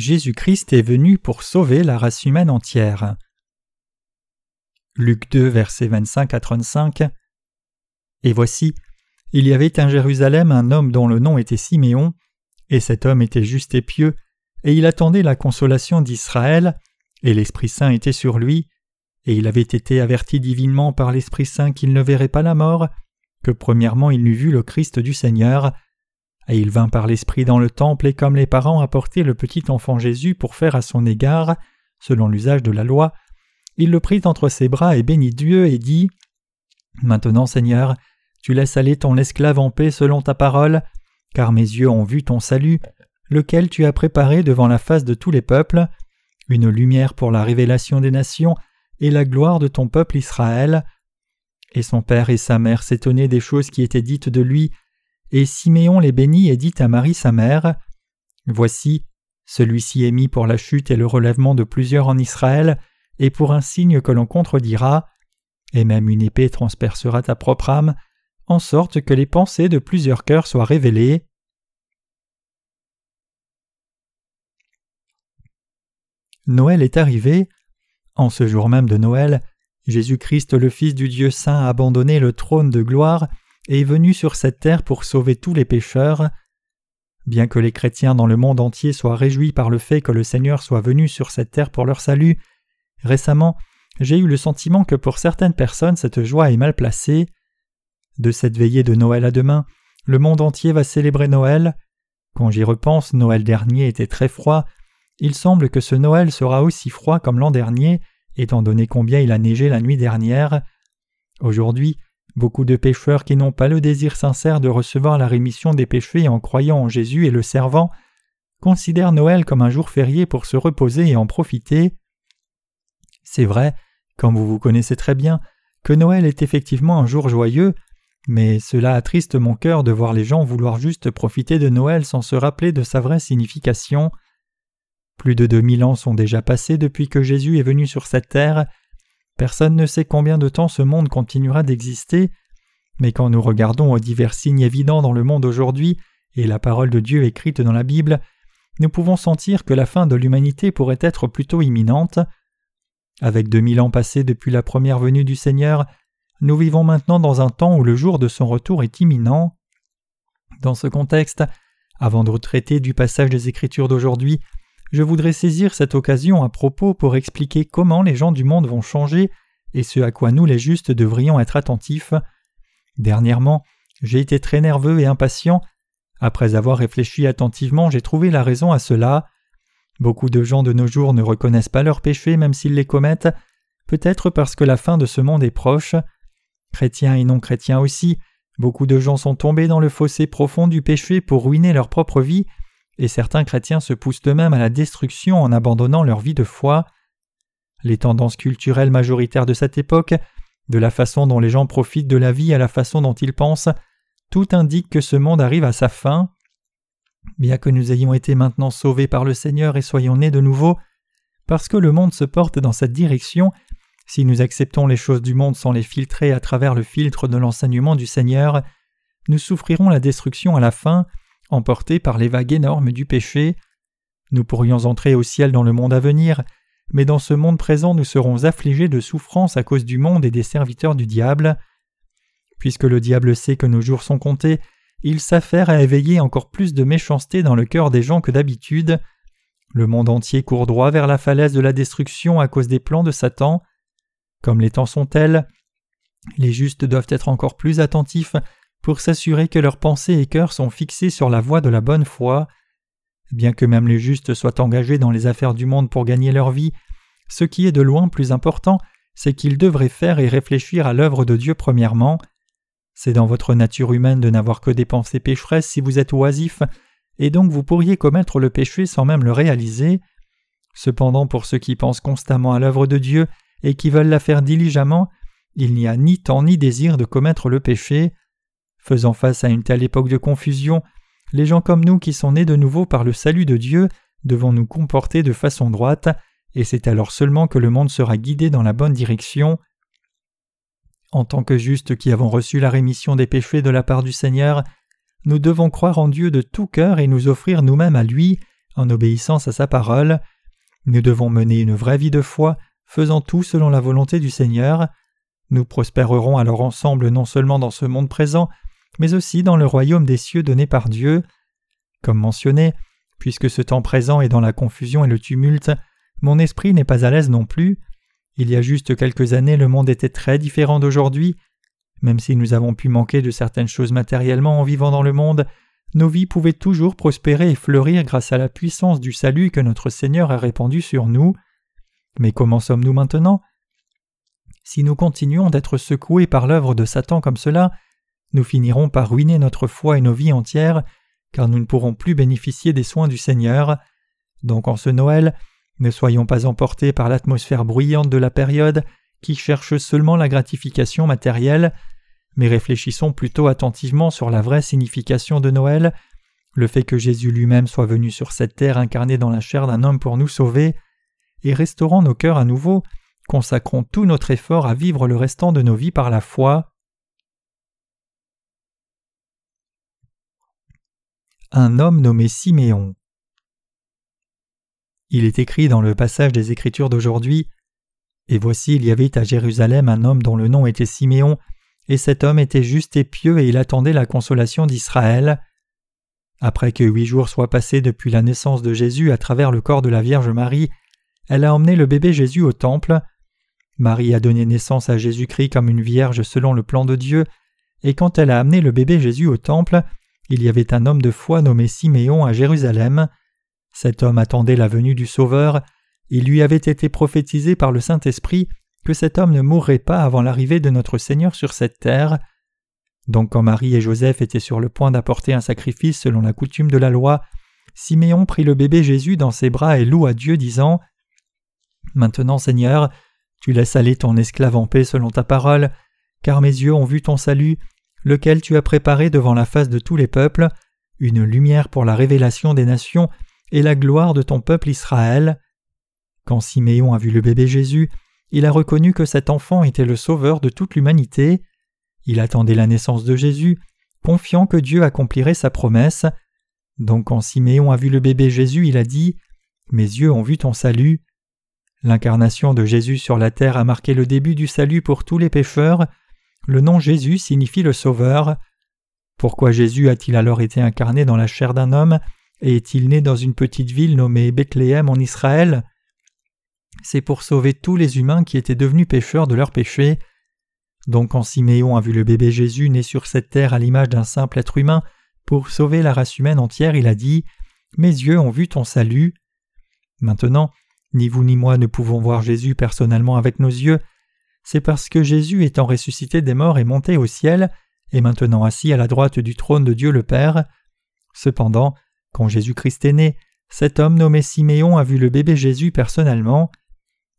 Jésus-Christ est venu pour sauver la race humaine entière. Luc 2, versets 25 à 35. Et voici, il y avait à Jérusalem un homme dont le nom était Siméon, et cet homme était juste et pieux, et il attendait la consolation d'Israël, et l'Esprit Saint était sur lui, et il avait été averti divinement par l'Esprit Saint qu'il ne verrait pas la mort, que premièrement il n'eût vu le Christ du Seigneur. Et il vint par l'Esprit dans le temple, et comme les parents apportaient le petit enfant Jésus pour faire à son égard, selon l'usage de la loi, il le prit entre ses bras et bénit Dieu et dit Maintenant, Seigneur, tu laisses aller ton esclave en paix selon ta parole, car mes yeux ont vu ton salut, lequel tu as préparé devant la face de tous les peuples, une lumière pour la révélation des nations et la gloire de ton peuple Israël. Et son père et sa mère s'étonnaient des choses qui étaient dites de lui, et Siméon les bénit et dit à Marie sa mère Voici, celui-ci est mis pour la chute et le relèvement de plusieurs en Israël, et pour un signe que l'on contredira, et même une épée transpercera ta propre âme, en sorte que les pensées de plusieurs cœurs soient révélées. Noël est arrivé. En ce jour même de Noël, Jésus-Christ le Fils du Dieu saint a abandonné le trône de gloire est venu sur cette terre pour sauver tous les pécheurs. Bien que les chrétiens dans le monde entier soient réjouis par le fait que le Seigneur soit venu sur cette terre pour leur salut, récemment j'ai eu le sentiment que pour certaines personnes cette joie est mal placée. De cette veillée de Noël à demain, le monde entier va célébrer Noël. Quand j'y repense, Noël dernier était très froid. Il semble que ce Noël sera aussi froid comme l'an dernier, étant donné combien il a neigé la nuit dernière. Aujourd'hui, beaucoup de pécheurs qui n'ont pas le désir sincère de recevoir la rémission des péchés en croyant en Jésus et le servant considèrent Noël comme un jour férié pour se reposer et en profiter. C'est vrai, comme vous vous connaissez très bien, que Noël est effectivement un jour joyeux, mais cela attriste mon cœur de voir les gens vouloir juste profiter de Noël sans se rappeler de sa vraie signification. Plus de deux mille ans sont déjà passés depuis que Jésus est venu sur cette terre. Personne ne sait combien de temps ce monde continuera d'exister, mais quand nous regardons aux divers signes évidents dans le monde aujourd'hui et la parole de Dieu écrite dans la Bible, nous pouvons sentir que la fin de l'humanité pourrait être plutôt imminente. Avec deux mille ans passés depuis la première venue du Seigneur, nous vivons maintenant dans un temps où le jour de son retour est imminent. Dans ce contexte, avant de traiter du passage des Écritures d'aujourd'hui, je voudrais saisir cette occasion à propos pour expliquer comment les gens du monde vont changer et ce à quoi nous les justes devrions être attentifs. Dernièrement, j'ai été très nerveux et impatient. Après avoir réfléchi attentivement, j'ai trouvé la raison à cela. Beaucoup de gens de nos jours ne reconnaissent pas leurs péchés même s'ils les commettent, peut-être parce que la fin de ce monde est proche. Chrétiens et non chrétiens aussi, beaucoup de gens sont tombés dans le fossé profond du péché pour ruiner leur propre vie, et certains chrétiens se poussent eux-mêmes à la destruction en abandonnant leur vie de foi. Les tendances culturelles majoritaires de cette époque, de la façon dont les gens profitent de la vie à la façon dont ils pensent, tout indique que ce monde arrive à sa fin. Bien que nous ayons été maintenant sauvés par le Seigneur et soyons nés de nouveau, parce que le monde se porte dans cette direction, si nous acceptons les choses du monde sans les filtrer à travers le filtre de l'enseignement du Seigneur, nous souffrirons la destruction à la fin, emportés par les vagues énormes du péché. Nous pourrions entrer au ciel dans le monde à venir, mais dans ce monde présent nous serons affligés de souffrance à cause du monde et des serviteurs du diable. Puisque le diable sait que nos jours sont comptés, il s'affaire à éveiller encore plus de méchanceté dans le cœur des gens que d'habitude. Le monde entier court droit vers la falaise de la destruction à cause des plans de Satan. Comme les temps sont tels, les justes doivent être encore plus attentifs pour s'assurer que leurs pensées et cœurs sont fixés sur la voie de la bonne foi. Bien que même les justes soient engagés dans les affaires du monde pour gagner leur vie, ce qui est de loin plus important, c'est qu'ils devraient faire et réfléchir à l'œuvre de Dieu premièrement. C'est dans votre nature humaine de n'avoir que des pensées pécheresses si vous êtes oisif, et donc vous pourriez commettre le péché sans même le réaliser. Cependant, pour ceux qui pensent constamment à l'œuvre de Dieu, et qui veulent la faire diligemment, il n'y a ni temps ni désir de commettre le péché. Faisant face à une telle époque de confusion, les gens comme nous qui sont nés de nouveau par le salut de Dieu devons nous comporter de façon droite, et c'est alors seulement que le monde sera guidé dans la bonne direction. En tant que justes qui avons reçu la rémission des péchés de la part du Seigneur, nous devons croire en Dieu de tout cœur et nous offrir nous-mêmes à lui, en obéissance à sa parole. Nous devons mener une vraie vie de foi, faisant tout selon la volonté du Seigneur. Nous prospérerons alors ensemble non seulement dans ce monde présent, mais aussi dans le royaume des cieux donné par Dieu. Comme mentionné, puisque ce temps présent est dans la confusion et le tumulte, mon esprit n'est pas à l'aise non plus. Il y a juste quelques années le monde était très différent d'aujourd'hui. Même si nous avons pu manquer de certaines choses matériellement en vivant dans le monde, nos vies pouvaient toujours prospérer et fleurir grâce à la puissance du salut que notre Seigneur a répandu sur nous. Mais comment sommes-nous maintenant? Si nous continuons d'être secoués par l'œuvre de Satan comme cela, nous finirons par ruiner notre foi et nos vies entières, car nous ne pourrons plus bénéficier des soins du Seigneur. Donc en ce Noël, ne soyons pas emportés par l'atmosphère bruyante de la période qui cherche seulement la gratification matérielle, mais réfléchissons plutôt attentivement sur la vraie signification de Noël, le fait que Jésus lui-même soit venu sur cette terre incarné dans la chair d'un homme pour nous sauver, et restaurant nos cœurs à nouveau, consacrons tout notre effort à vivre le restant de nos vies par la foi. Un homme nommé Siméon. Il est écrit dans le passage des Écritures d'aujourd'hui Et voici, il y avait à Jérusalem un homme dont le nom était Siméon, et cet homme était juste et pieux et il attendait la consolation d'Israël. Après que huit jours soient passés depuis la naissance de Jésus à travers le corps de la Vierge Marie, elle a emmené le bébé Jésus au temple. Marie a donné naissance à Jésus-Christ comme une vierge selon le plan de Dieu, et quand elle a amené le bébé Jésus au temple, il y avait un homme de foi nommé Siméon à Jérusalem. Cet homme attendait la venue du Sauveur, il lui avait été prophétisé par le Saint-Esprit que cet homme ne mourrait pas avant l'arrivée de notre Seigneur sur cette terre. Donc quand Marie et Joseph étaient sur le point d'apporter un sacrifice selon la coutume de la loi, Siméon prit le bébé Jésus dans ses bras et loua Dieu, disant Maintenant, Seigneur, tu laisses aller ton esclave en paix selon ta parole, car mes yeux ont vu ton salut, lequel tu as préparé devant la face de tous les peuples, une lumière pour la révélation des nations et la gloire de ton peuple Israël. Quand Siméon a vu le bébé Jésus, il a reconnu que cet enfant était le sauveur de toute l'humanité. Il attendait la naissance de Jésus, confiant que Dieu accomplirait sa promesse. Donc quand Siméon a vu le bébé Jésus, il a dit Mes yeux ont vu ton salut. L'incarnation de Jésus sur la terre a marqué le début du salut pour tous les pécheurs. Le nom Jésus signifie le Sauveur. Pourquoi Jésus a-t-il alors été incarné dans la chair d'un homme et est-il né dans une petite ville nommée Bethléem en Israël? C'est pour sauver tous les humains qui étaient devenus pécheurs de leurs péchés. Donc quand Siméon a vu le bébé Jésus né sur cette terre à l'image d'un simple être humain, pour sauver la race humaine entière, il a dit Mes yeux ont vu ton salut. Maintenant, ni vous ni moi ne pouvons voir Jésus personnellement avec nos yeux, c'est parce que Jésus étant ressuscité des morts est monté au ciel, et maintenant assis à la droite du trône de Dieu le Père. Cependant, quand Jésus-Christ est né, cet homme nommé Siméon a vu le bébé Jésus personnellement.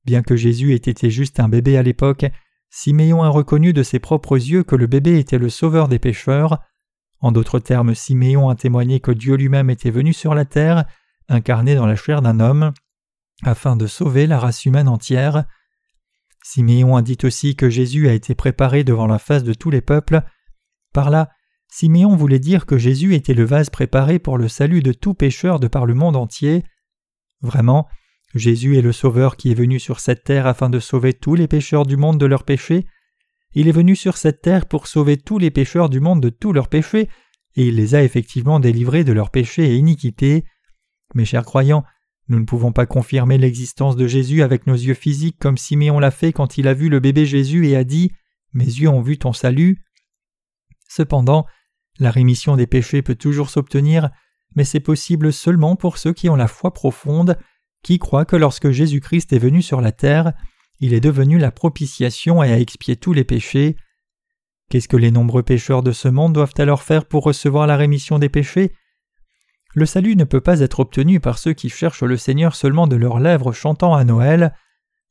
Bien que Jésus ait été juste un bébé à l'époque, Siméon a reconnu de ses propres yeux que le bébé était le sauveur des pécheurs. En d'autres termes, Siméon a témoigné que Dieu lui-même était venu sur la terre, incarné dans la chair d'un homme, afin de sauver la race humaine entière. Siméon a dit aussi que Jésus a été préparé devant la face de tous les peuples. Par là, Siméon voulait dire que Jésus était le vase préparé pour le salut de tout pécheur de par le monde entier. Vraiment, Jésus est le Sauveur qui est venu sur cette terre afin de sauver tous les pécheurs du monde de leurs péchés. Il est venu sur cette terre pour sauver tous les pécheurs du monde de tous leurs péchés, et il les a effectivement délivrés de leurs péchés et iniquités. Mes chers croyants, nous ne pouvons pas confirmer l'existence de Jésus avec nos yeux physiques comme Siméon l'a fait quand il a vu le bébé Jésus et a dit Mes yeux ont vu ton salut. Cependant, la rémission des péchés peut toujours s'obtenir, mais c'est possible seulement pour ceux qui ont la foi profonde qui croit que lorsque Jésus-Christ est venu sur la terre, il est devenu la propitiation et a expié tous les péchés. Qu'est-ce que les nombreux pécheurs de ce monde doivent alors faire pour recevoir la rémission des péchés? Le salut ne peut pas être obtenu par ceux qui cherchent le Seigneur seulement de leurs lèvres chantant à Noël.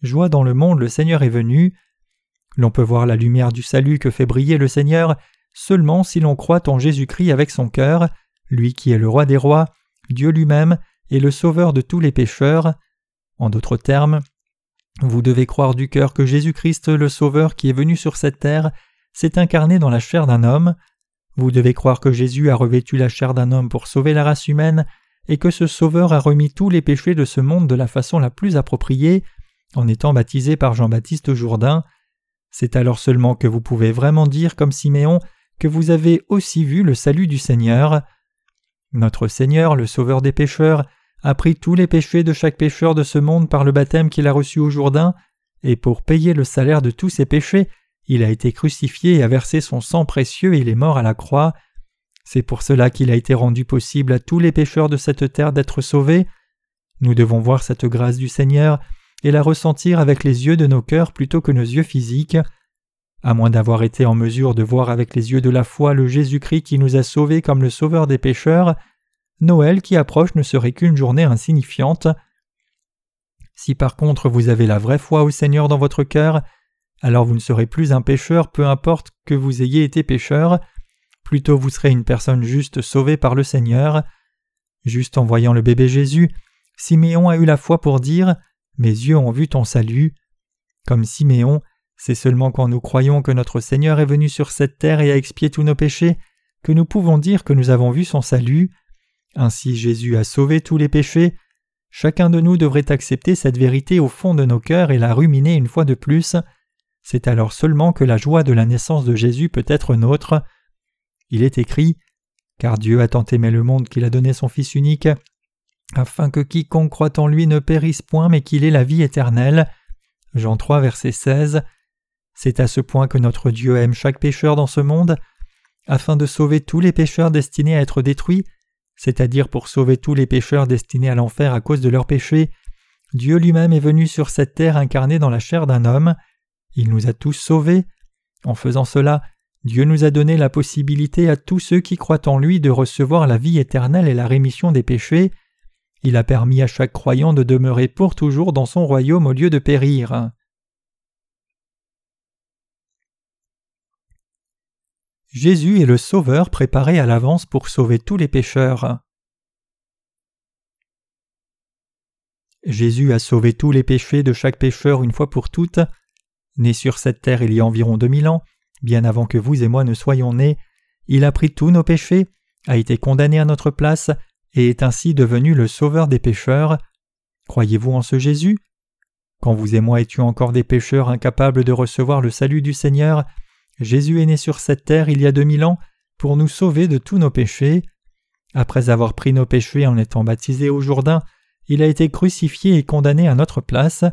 Joie dans le monde, le Seigneur est venu. L'on peut voir la lumière du salut que fait briller le Seigneur seulement si l'on croit en Jésus-Christ avec son cœur, lui qui est le roi des rois, Dieu lui-même, et le Sauveur de tous les pécheurs. En d'autres termes, vous devez croire du cœur que Jésus-Christ, le Sauveur qui est venu sur cette terre, s'est incarné dans la chair d'un homme. Vous devez croire que Jésus a revêtu la chair d'un homme pour sauver la race humaine, et que ce Sauveur a remis tous les péchés de ce monde de la façon la plus appropriée, en étant baptisé par Jean-Baptiste Jourdain. C'est alors seulement que vous pouvez vraiment dire comme Siméon que vous avez aussi vu le salut du Seigneur. Notre Seigneur, le Sauveur des pécheurs, a pris tous les péchés de chaque pécheur de ce monde par le baptême qu'il a reçu au Jourdain, et pour payer le salaire de tous ses péchés, il a été crucifié et a versé son sang précieux et il est mort à la croix. C'est pour cela qu'il a été rendu possible à tous les pécheurs de cette terre d'être sauvés. Nous devons voir cette grâce du Seigneur et la ressentir avec les yeux de nos cœurs plutôt que nos yeux physiques. À moins d'avoir été en mesure de voir avec les yeux de la foi le Jésus-Christ qui nous a sauvés comme le Sauveur des pécheurs, Noël qui approche ne serait qu'une journée insignifiante. Si par contre vous avez la vraie foi au Seigneur dans votre cœur, alors vous ne serez plus un pécheur peu importe que vous ayez été pécheur, plutôt vous serez une personne juste sauvée par le Seigneur. Juste en voyant le bébé Jésus, Siméon a eu la foi pour dire Mes yeux ont vu ton salut. Comme Siméon, c'est seulement quand nous croyons que notre Seigneur est venu sur cette terre et a expié tous nos péchés que nous pouvons dire que nous avons vu son salut. Ainsi Jésus a sauvé tous les péchés. Chacun de nous devrait accepter cette vérité au fond de nos cœurs et la ruminer une fois de plus. C'est alors seulement que la joie de la naissance de Jésus peut être nôtre. Il est écrit Car Dieu a tant aimé le monde qu'il a donné son Fils unique, afin que quiconque croit en lui ne périsse point mais qu'il ait la vie éternelle. Jean 3, verset 16. C'est à ce point que notre Dieu aime chaque pécheur dans ce monde, afin de sauver tous les pécheurs destinés à être détruits, c'est-à-dire pour sauver tous les pécheurs destinés à l'enfer à cause de leurs péchés. Dieu lui-même est venu sur cette terre incarné dans la chair d'un homme. Il nous a tous sauvés. En faisant cela, Dieu nous a donné la possibilité à tous ceux qui croient en lui de recevoir la vie éternelle et la rémission des péchés. Il a permis à chaque croyant de demeurer pour toujours dans son royaume au lieu de périr. Jésus est le Sauveur préparé à l'avance pour sauver tous les pécheurs. Jésus a sauvé tous les péchés de chaque pécheur une fois pour toutes. Né sur cette terre il y a environ deux mille ans, bien avant que vous et moi ne soyons nés, il a pris tous nos péchés, a été condamné à notre place, et est ainsi devenu le sauveur des pécheurs. Croyez-vous en ce Jésus? Quand vous et moi étions encore des pécheurs incapables de recevoir le salut du Seigneur, Jésus est né sur cette terre il y a deux mille ans pour nous sauver de tous nos péchés. Après avoir pris nos péchés en étant baptisé au Jourdain, il a été crucifié et condamné à notre place.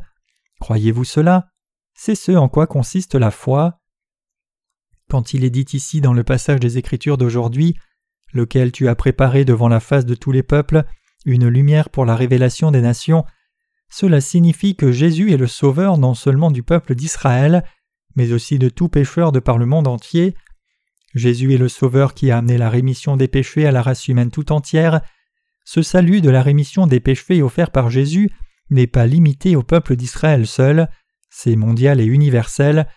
Croyez-vous cela? C'est ce en quoi consiste la foi. Quand il est dit ici dans le passage des Écritures d'aujourd'hui, lequel tu as préparé devant la face de tous les peuples, une lumière pour la révélation des nations, cela signifie que Jésus est le Sauveur non seulement du peuple d'Israël, mais aussi de tout pécheur de par le monde entier. Jésus est le Sauveur qui a amené la rémission des péchés à la race humaine tout entière. Ce salut de la rémission des péchés offert par Jésus n'est pas limité au peuple d'Israël seul, c'est mondial et universel.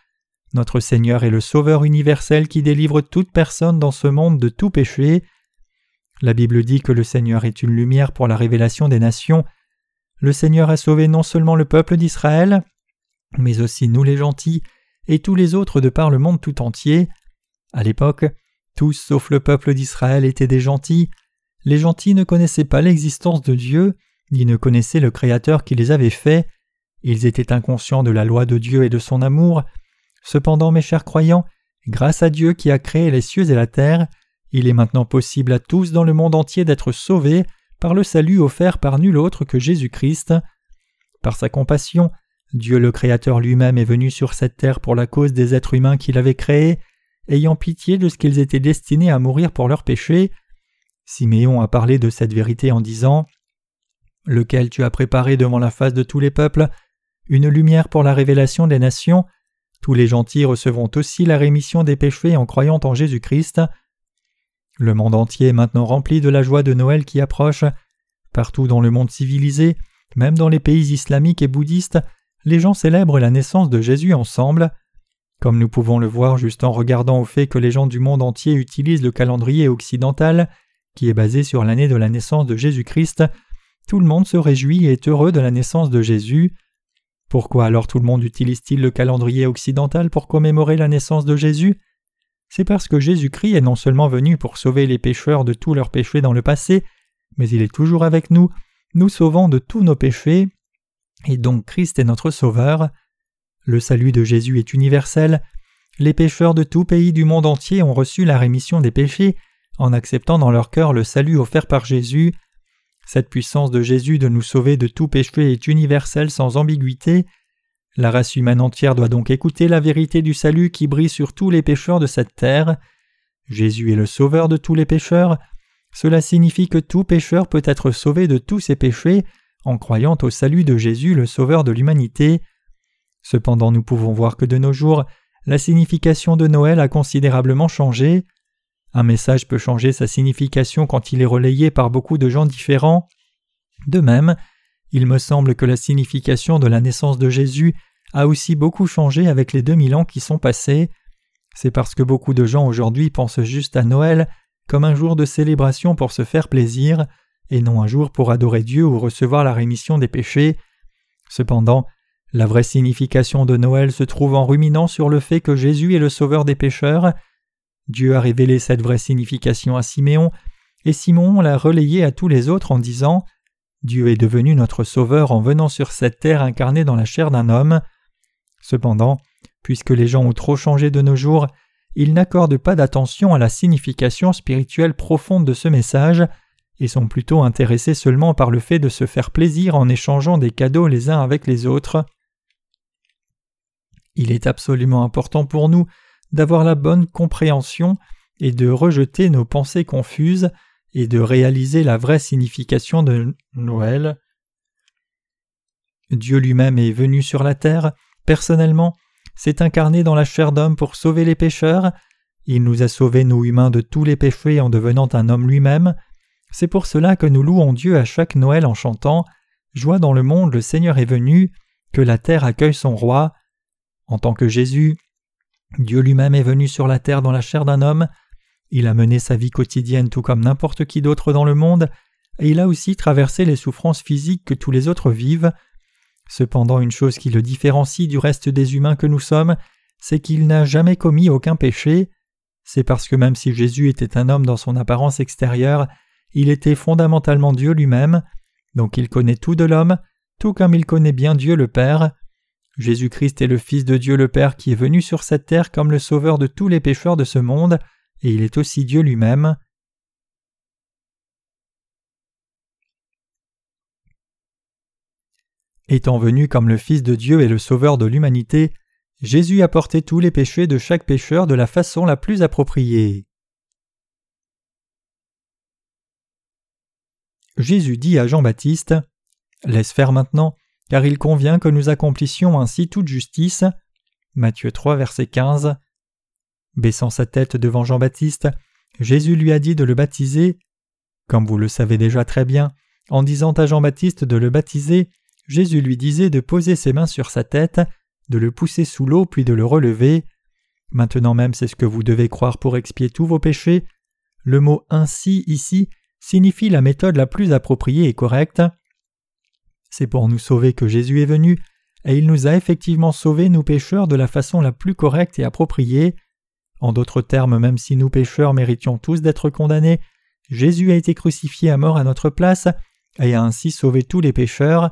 Notre Seigneur est le Sauveur universel qui délivre toute personne dans ce monde de tout péché. La Bible dit que le Seigneur est une lumière pour la révélation des nations. Le Seigneur a sauvé non seulement le peuple d'Israël, mais aussi nous les gentils et tous les autres de par le monde tout entier. À l'époque, tous sauf le peuple d'Israël étaient des gentils. Les gentils ne connaissaient pas l'existence de Dieu, ni ne connaissaient le Créateur qui les avait faits. Ils étaient inconscients de la loi de Dieu et de son amour. Cependant, mes chers croyants, grâce à Dieu qui a créé les cieux et la terre, il est maintenant possible à tous dans le monde entier d'être sauvés par le salut offert par nul autre que Jésus-Christ. Par sa compassion, Dieu le Créateur lui-même est venu sur cette terre pour la cause des êtres humains qu'il avait créés, ayant pitié de ce qu'ils étaient destinés à mourir pour leurs péchés. Siméon a parlé de cette vérité en disant Lequel tu as préparé devant la face de tous les peuples, une lumière pour la révélation des nations, tous les gentils recevront aussi la rémission des péchés en croyant en Jésus-Christ. Le monde entier est maintenant rempli de la joie de Noël qui approche. Partout dans le monde civilisé, même dans les pays islamiques et bouddhistes, les gens célèbrent la naissance de Jésus ensemble. Comme nous pouvons le voir juste en regardant au fait que les gens du monde entier utilisent le calendrier occidental, qui est basé sur l'année de la naissance de Jésus-Christ, tout le monde se réjouit et est heureux de la naissance de Jésus. Pourquoi alors tout le monde utilise-t-il le calendrier occidental pour commémorer la naissance de Jésus? C'est parce que Jésus-Christ est non seulement venu pour sauver les pécheurs de tous leurs péchés dans le passé, mais il est toujours avec nous, nous sauvant de tous nos péchés, et donc Christ est notre Sauveur. Le salut de Jésus est universel, les pécheurs de tout pays du monde entier ont reçu la rémission des péchés en acceptant dans leur cœur le salut offert par Jésus. Cette puissance de Jésus de nous sauver de tout péché est universelle sans ambiguïté. La race humaine entière doit donc écouter la vérité du salut qui brille sur tous les pécheurs de cette terre. Jésus est le sauveur de tous les pécheurs. Cela signifie que tout pécheur peut être sauvé de tous ses péchés en croyant au salut de Jésus le sauveur de l'humanité. Cependant nous pouvons voir que de nos jours la signification de Noël a considérablement changé. Un message peut changer sa signification quand il est relayé par beaucoup de gens différents. De même, il me semble que la signification de la naissance de Jésus a aussi beaucoup changé avec les 2000 ans qui sont passés. C'est parce que beaucoup de gens aujourd'hui pensent juste à Noël comme un jour de célébration pour se faire plaisir, et non un jour pour adorer Dieu ou recevoir la rémission des péchés. Cependant, la vraie signification de Noël se trouve en ruminant sur le fait que Jésus est le sauveur des pécheurs. Dieu a révélé cette vraie signification à Siméon, et Simon l'a relayée à tous les autres en disant Dieu est devenu notre sauveur en venant sur cette terre incarnée dans la chair d'un homme. Cependant, puisque les gens ont trop changé de nos jours, ils n'accordent pas d'attention à la signification spirituelle profonde de ce message, et sont plutôt intéressés seulement par le fait de se faire plaisir en échangeant des cadeaux les uns avec les autres. Il est absolument important pour nous d'avoir la bonne compréhension et de rejeter nos pensées confuses et de réaliser la vraie signification de Noël. Dieu lui-même est venu sur la terre, personnellement, s'est incarné dans la chair d'homme pour sauver les pécheurs, il nous a sauvés nous humains de tous les péchés en devenant un homme lui-même, c'est pour cela que nous louons Dieu à chaque Noël en chantant Joie dans le monde, le Seigneur est venu, que la terre accueille son roi. En tant que Jésus, Dieu lui-même est venu sur la terre dans la chair d'un homme, il a mené sa vie quotidienne tout comme n'importe qui d'autre dans le monde, et il a aussi traversé les souffrances physiques que tous les autres vivent. Cependant une chose qui le différencie du reste des humains que nous sommes, c'est qu'il n'a jamais commis aucun péché. C'est parce que même si Jésus était un homme dans son apparence extérieure, il était fondamentalement Dieu lui-même, donc il connaît tout de l'homme, tout comme il connaît bien Dieu le Père. Jésus-Christ est le Fils de Dieu le Père qui est venu sur cette terre comme le Sauveur de tous les pécheurs de ce monde, et il est aussi Dieu lui-même. Étant venu comme le Fils de Dieu et le Sauveur de l'humanité, Jésus a porté tous les péchés de chaque pécheur de la façon la plus appropriée. Jésus dit à Jean-Baptiste Laisse faire maintenant, car il convient que nous accomplissions ainsi toute justice. Matthieu 3, verset 15. Baissant sa tête devant Jean-Baptiste, Jésus lui a dit de le baptiser. Comme vous le savez déjà très bien, en disant à Jean-Baptiste de le baptiser, Jésus lui disait de poser ses mains sur sa tête, de le pousser sous l'eau puis de le relever. Maintenant même c'est ce que vous devez croire pour expier tous vos péchés. Le mot ainsi ici signifie la méthode la plus appropriée et correcte. C'est pour nous sauver que Jésus est venu, et il nous a effectivement sauvés, nous pécheurs, de la façon la plus correcte et appropriée. En d'autres termes, même si nous pécheurs méritions tous d'être condamnés, Jésus a été crucifié à mort à notre place et a ainsi sauvé tous les pécheurs.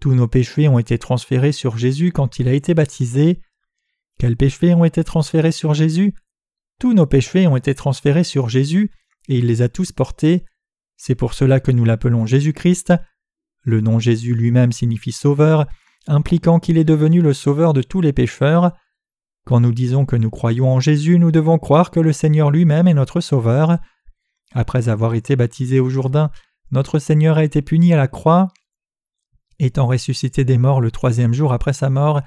Tous nos péchés ont été transférés sur Jésus quand il a été baptisé. Quels péchés ont été transférés sur Jésus? Tous nos péchés ont été transférés sur Jésus et il les a tous portés. C'est pour cela que nous l'appelons Jésus-Christ. Le nom Jésus lui-même signifie sauveur, impliquant qu'il est devenu le sauveur de tous les pécheurs. Quand nous disons que nous croyons en Jésus, nous devons croire que le Seigneur lui-même est notre sauveur. Après avoir été baptisé au Jourdain, notre Seigneur a été puni à la croix. Étant ressuscité des morts le troisième jour après sa mort,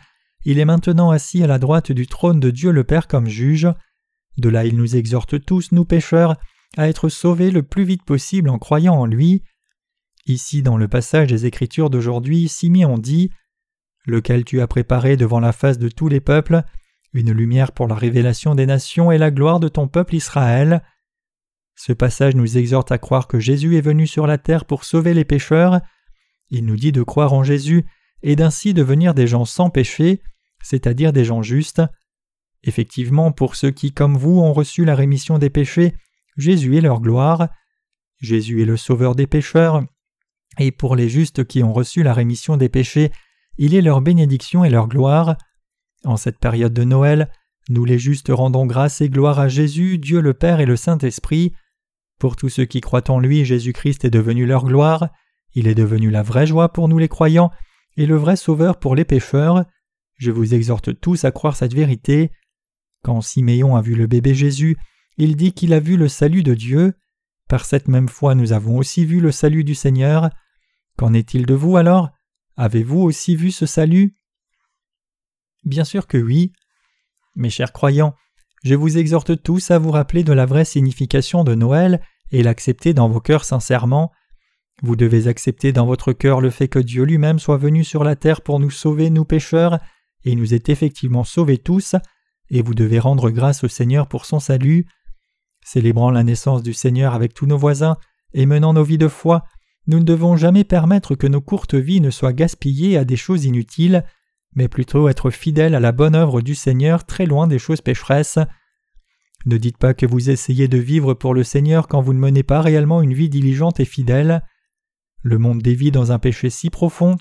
il est maintenant assis à la droite du trône de Dieu le Père comme juge. De là il nous exhorte tous, nous pécheurs, à être sauvé le plus vite possible en croyant en lui. Ici, dans le passage des Écritures d'aujourd'hui, Simeon dit Lequel tu as préparé devant la face de tous les peuples, une lumière pour la révélation des nations et la gloire de ton peuple Israël. Ce passage nous exhorte à croire que Jésus est venu sur la terre pour sauver les pécheurs. Il nous dit de croire en Jésus et d'ainsi devenir des gens sans péché, c'est-à-dire des gens justes. Effectivement, pour ceux qui, comme vous, ont reçu la rémission des péchés, Jésus est leur gloire. Jésus est le sauveur des pécheurs, et pour les justes qui ont reçu la rémission des péchés, il est leur bénédiction et leur gloire. En cette période de Noël, nous les justes rendons grâce et gloire à Jésus, Dieu le Père et le Saint-Esprit. Pour tous ceux qui croient en lui, Jésus-Christ est devenu leur gloire, il est devenu la vraie joie pour nous les croyants, et le vrai sauveur pour les pécheurs. Je vous exhorte tous à croire cette vérité. Quand Siméon a vu le bébé Jésus, il dit qu'il a vu le salut de Dieu. Par cette même foi nous avons aussi vu le salut du Seigneur. Qu'en est-il de vous alors? Avez-vous aussi vu ce salut? Bien sûr que oui. Mes chers croyants, je vous exhorte tous à vous rappeler de la vraie signification de Noël et l'accepter dans vos cœurs sincèrement. Vous devez accepter dans votre cœur le fait que Dieu lui-même soit venu sur la terre pour nous sauver, nous pécheurs, et nous est effectivement sauvés tous, et vous devez rendre grâce au Seigneur pour son salut. Célébrant la naissance du Seigneur avec tous nos voisins et menant nos vies de foi, nous ne devons jamais permettre que nos courtes vies ne soient gaspillées à des choses inutiles, mais plutôt être fidèles à la bonne œuvre du Seigneur très loin des choses pécheresses. Ne dites pas que vous essayez de vivre pour le Seigneur quand vous ne menez pas réellement une vie diligente et fidèle. Le monde dévie dans un péché si profond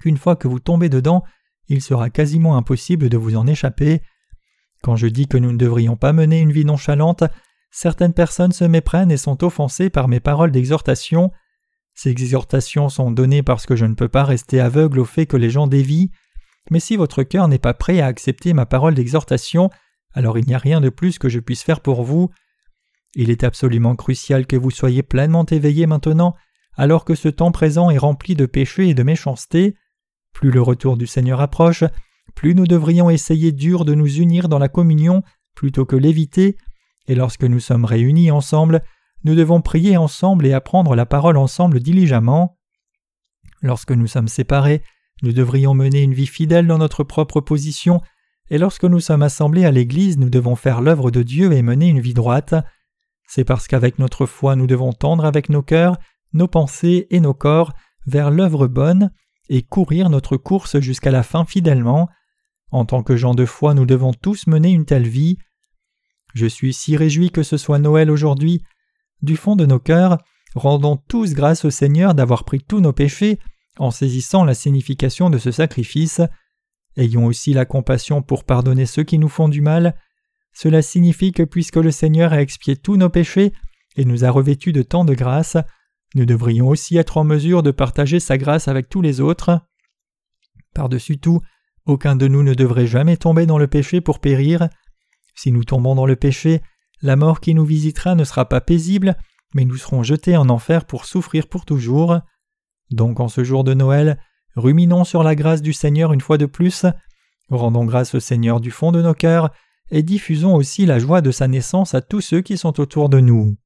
qu'une fois que vous tombez dedans, il sera quasiment impossible de vous en échapper. Quand je dis que nous ne devrions pas mener une vie nonchalante, certaines personnes se méprennent et sont offensées par mes paroles d'exhortation. Ces exhortations sont données parce que je ne peux pas rester aveugle au fait que les gens dévient. Mais si votre cœur n'est pas prêt à accepter ma parole d'exhortation, alors il n'y a rien de plus que je puisse faire pour vous. Il est absolument crucial que vous soyez pleinement éveillés maintenant, alors que ce temps présent est rempli de péchés et de méchanceté. Plus le retour du Seigneur approche, plus nous devrions essayer dur de nous unir dans la communion plutôt que l'éviter, et lorsque nous sommes réunis ensemble, nous devons prier ensemble et apprendre la parole ensemble diligemment. Lorsque nous sommes séparés, nous devrions mener une vie fidèle dans notre propre position, et lorsque nous sommes assemblés à l'Église, nous devons faire l'œuvre de Dieu et mener une vie droite. C'est parce qu'avec notre foi nous devons tendre avec nos cœurs, nos pensées et nos corps vers l'œuvre bonne et courir notre course jusqu'à la fin fidèlement. En tant que gens de foi, nous devons tous mener une telle vie. Je suis si réjoui que ce soit Noël aujourd'hui. Du fond de nos cœurs, rendons tous grâce au Seigneur d'avoir pris tous nos péchés en saisissant la signification de ce sacrifice. Ayons aussi la compassion pour pardonner ceux qui nous font du mal. Cela signifie que puisque le Seigneur a expié tous nos péchés et nous a revêtus de tant de grâce, nous devrions aussi être en mesure de partager sa grâce avec tous les autres. Par-dessus tout, aucun de nous ne devrait jamais tomber dans le péché pour périr. Si nous tombons dans le péché, la mort qui nous visitera ne sera pas paisible, mais nous serons jetés en enfer pour souffrir pour toujours. Donc en ce jour de Noël, ruminons sur la grâce du Seigneur une fois de plus, rendons grâce au Seigneur du fond de nos cœurs, et diffusons aussi la joie de sa naissance à tous ceux qui sont autour de nous.